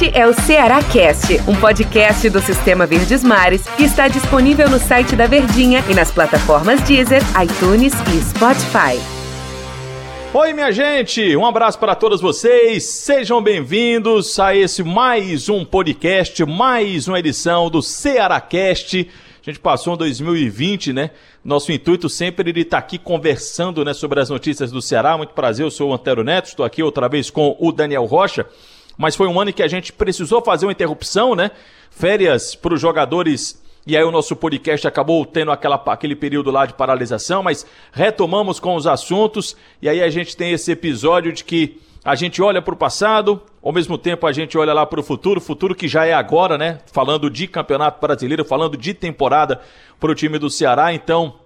Este é o Ceará Cast, um podcast do Sistema Verdes Mares que está disponível no site da Verdinha e nas plataformas Deezer, iTunes e Spotify. Oi, minha gente! Um abraço para todos vocês. Sejam bem-vindos a esse mais um podcast, mais uma edição do Cearacast. A gente passou em 2020, né? Nosso intuito sempre é de estar aqui conversando né, sobre as notícias do Ceará. Muito prazer, eu sou o Antero Neto, estou aqui outra vez com o Daniel Rocha mas foi um ano em que a gente precisou fazer uma interrupção, né? Férias para os jogadores. E aí o nosso podcast acabou tendo aquela, aquele período lá de paralisação, mas retomamos com os assuntos. E aí a gente tem esse episódio de que a gente olha para o passado, ao mesmo tempo a gente olha lá para o futuro, futuro que já é agora, né? Falando de campeonato brasileiro, falando de temporada para o time do Ceará. Então,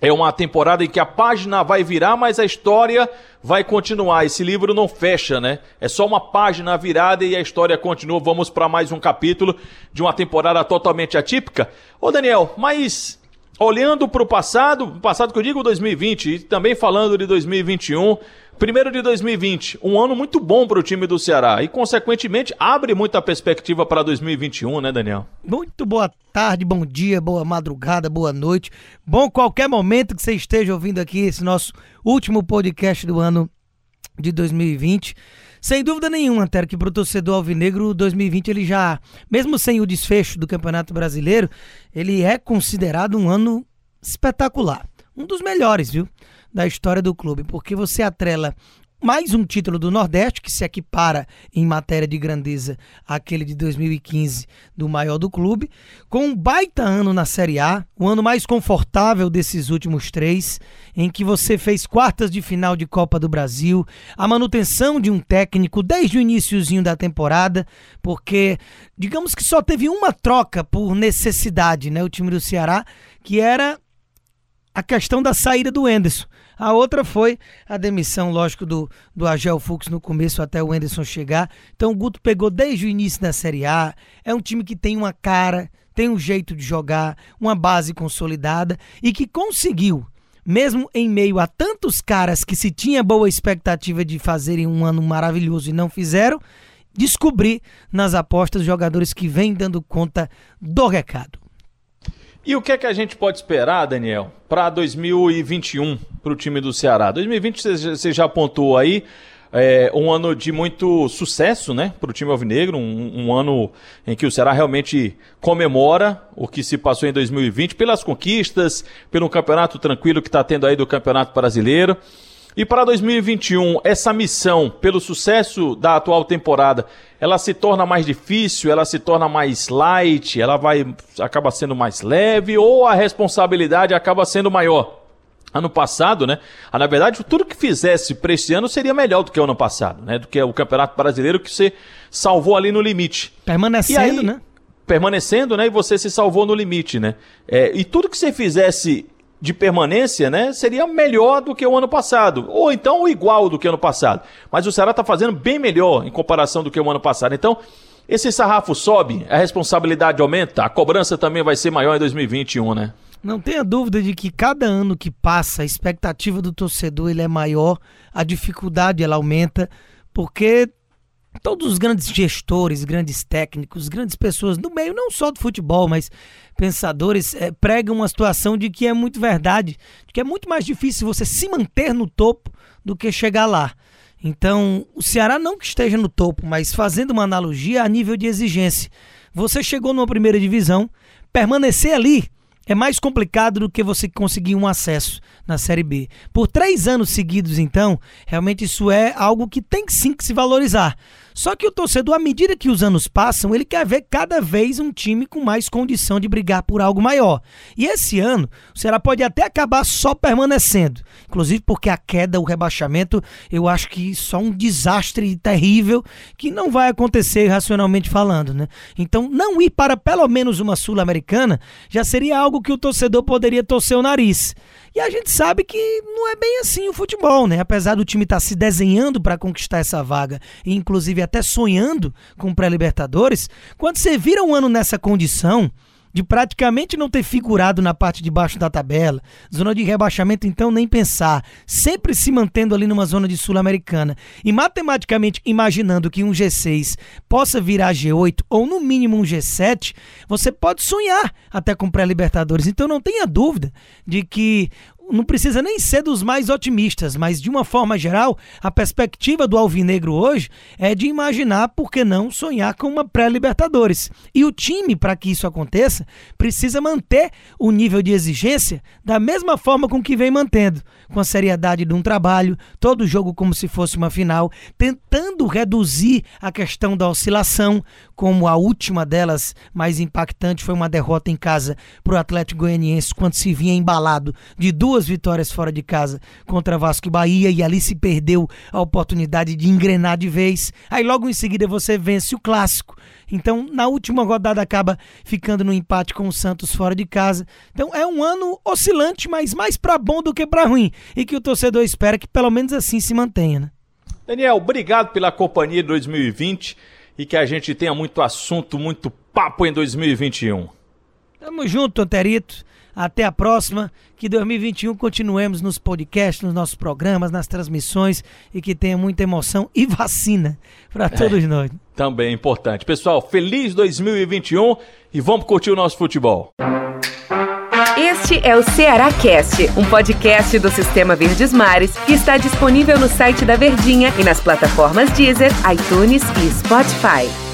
é uma temporada em que a página vai virar, mas a história vai continuar. Esse livro não fecha, né? É só uma página virada e a história continua. Vamos para mais um capítulo de uma temporada totalmente atípica. Ô Daniel, mas olhando para o passado, passado que eu digo 2020 e também falando de 2021, Primeiro de 2020, um ano muito bom para o time do Ceará e, consequentemente, abre muita perspectiva para 2021, né, Daniel? Muito boa tarde, bom dia, boa madrugada, boa noite. Bom qualquer momento que você esteja ouvindo aqui esse nosso último podcast do ano de 2020. Sem dúvida nenhuma, Antero, que para o torcedor alvinegro, 2020 ele já, mesmo sem o desfecho do Campeonato Brasileiro, ele é considerado um ano espetacular. Um dos melhores, viu? da história do clube, porque você atrela mais um título do Nordeste, que se equipara em matéria de grandeza àquele de 2015 do maior do clube, com um baita ano na Série A, o ano mais confortável desses últimos três, em que você fez quartas de final de Copa do Brasil, a manutenção de um técnico desde o iníciozinho da temporada, porque digamos que só teve uma troca por necessidade, né, o time do Ceará, que era a questão da saída do Enderson. A outra foi a demissão, lógico, do, do Agel Fux no começo até o Enderson chegar. Então o Guto pegou desde o início da Série A. É um time que tem uma cara, tem um jeito de jogar, uma base consolidada e que conseguiu, mesmo em meio a tantos caras que se tinha boa expectativa de fazerem um ano maravilhoso e não fizeram, descobrir nas apostas jogadores que vêm dando conta do recado. E o que é que a gente pode esperar, Daniel, para 2021 para o time do Ceará? 2020 você já apontou aí. É, um ano de muito sucesso, né, para o time alvinegro, um, um, ano em que o Ceará realmente comemora o que se passou em 2020 pelas conquistas, pelo campeonato tranquilo que está tendo aí do Campeonato Brasileiro. E para 2021, essa missão, pelo sucesso da atual temporada, ela se torna mais difícil, ela se torna mais light, ela vai acaba sendo mais leve ou a responsabilidade acaba sendo maior? Ano passado, né? Ah, na verdade, tudo que fizesse para esse ano seria melhor do que o ano passado, né? Do que o Campeonato Brasileiro que você salvou ali no limite. Permanecendo, aí, né? Permanecendo, né? E você se salvou no limite, né? É, e tudo que você fizesse de permanência, né, seria melhor do que o ano passado, ou então igual do que o ano passado. Mas o Ceará está fazendo bem melhor em comparação do que o ano passado. Então, esse sarrafo sobe, a responsabilidade aumenta, a cobrança também vai ser maior em 2021, né? Não tenha dúvida de que cada ano que passa, a expectativa do torcedor ele é maior, a dificuldade ela aumenta, porque todos os grandes gestores, grandes técnicos, grandes pessoas no meio, não só do futebol, mas pensadores, é, pregam uma situação de que é muito verdade, de que é muito mais difícil você se manter no topo do que chegar lá. Então, o Ceará não que esteja no topo, mas fazendo uma analogia a nível de exigência. Você chegou numa primeira divisão, permanecer ali é mais complicado do que você conseguir um acesso na Série B. Por três anos seguidos, então, realmente isso é algo que tem sim que se valorizar. Só que o torcedor, à medida que os anos passam, ele quer ver cada vez um time com mais condição de brigar por algo maior. E esse ano, o Ceará pode até acabar só permanecendo. Inclusive porque a queda, o rebaixamento, eu acho que só um desastre terrível que não vai acontecer racionalmente falando, né? Então, não ir para pelo menos uma Sul-Americana já seria algo que o torcedor poderia torcer o nariz. E a gente sabe que não é bem assim o futebol, né? Apesar do time estar tá se desenhando para conquistar essa vaga, e inclusive até sonhando com pré-libertadores, quando você vira um ano nessa condição, de praticamente não ter figurado na parte de baixo da tabela, zona de rebaixamento então nem pensar, sempre se mantendo ali numa zona de sul-americana. E matematicamente imaginando que um G6 possa virar G8 ou no mínimo um G7, você pode sonhar até com pré-libertadores. Então não tenha dúvida de que não precisa nem ser dos mais otimistas, mas de uma forma geral, a perspectiva do Alvinegro hoje é de imaginar, por que não, sonhar com uma pré-Libertadores. E o time, para que isso aconteça, precisa manter o nível de exigência da mesma forma com que vem mantendo, com a seriedade de um trabalho, todo jogo como se fosse uma final, tentando reduzir a questão da oscilação, como a última delas, mais impactante, foi uma derrota em casa para o Atlético Goianiense, quando se vinha embalado de duas duas vitórias fora de casa contra Vasco e Bahia e ali se perdeu a oportunidade de engrenar de vez. Aí logo em seguida você vence o clássico. Então, na última rodada acaba ficando no empate com o Santos fora de casa. Então, é um ano oscilante, mas mais para bom do que para ruim, e que o torcedor espera que pelo menos assim se mantenha, né? Daniel, obrigado pela companhia de 2020 e que a gente tenha muito assunto, muito papo em 2021. Tamo junto, Anterito. Até a próxima. Que 2021 continuemos nos podcasts, nos nossos programas, nas transmissões e que tenha muita emoção e vacina para é, todos é, nós. Também é importante. Pessoal, feliz 2021 e vamos curtir o nosso futebol. Este é o Ceará Cast, um podcast do Sistema Verdes Mares que está disponível no site da Verdinha e nas plataformas Deezer, iTunes e Spotify.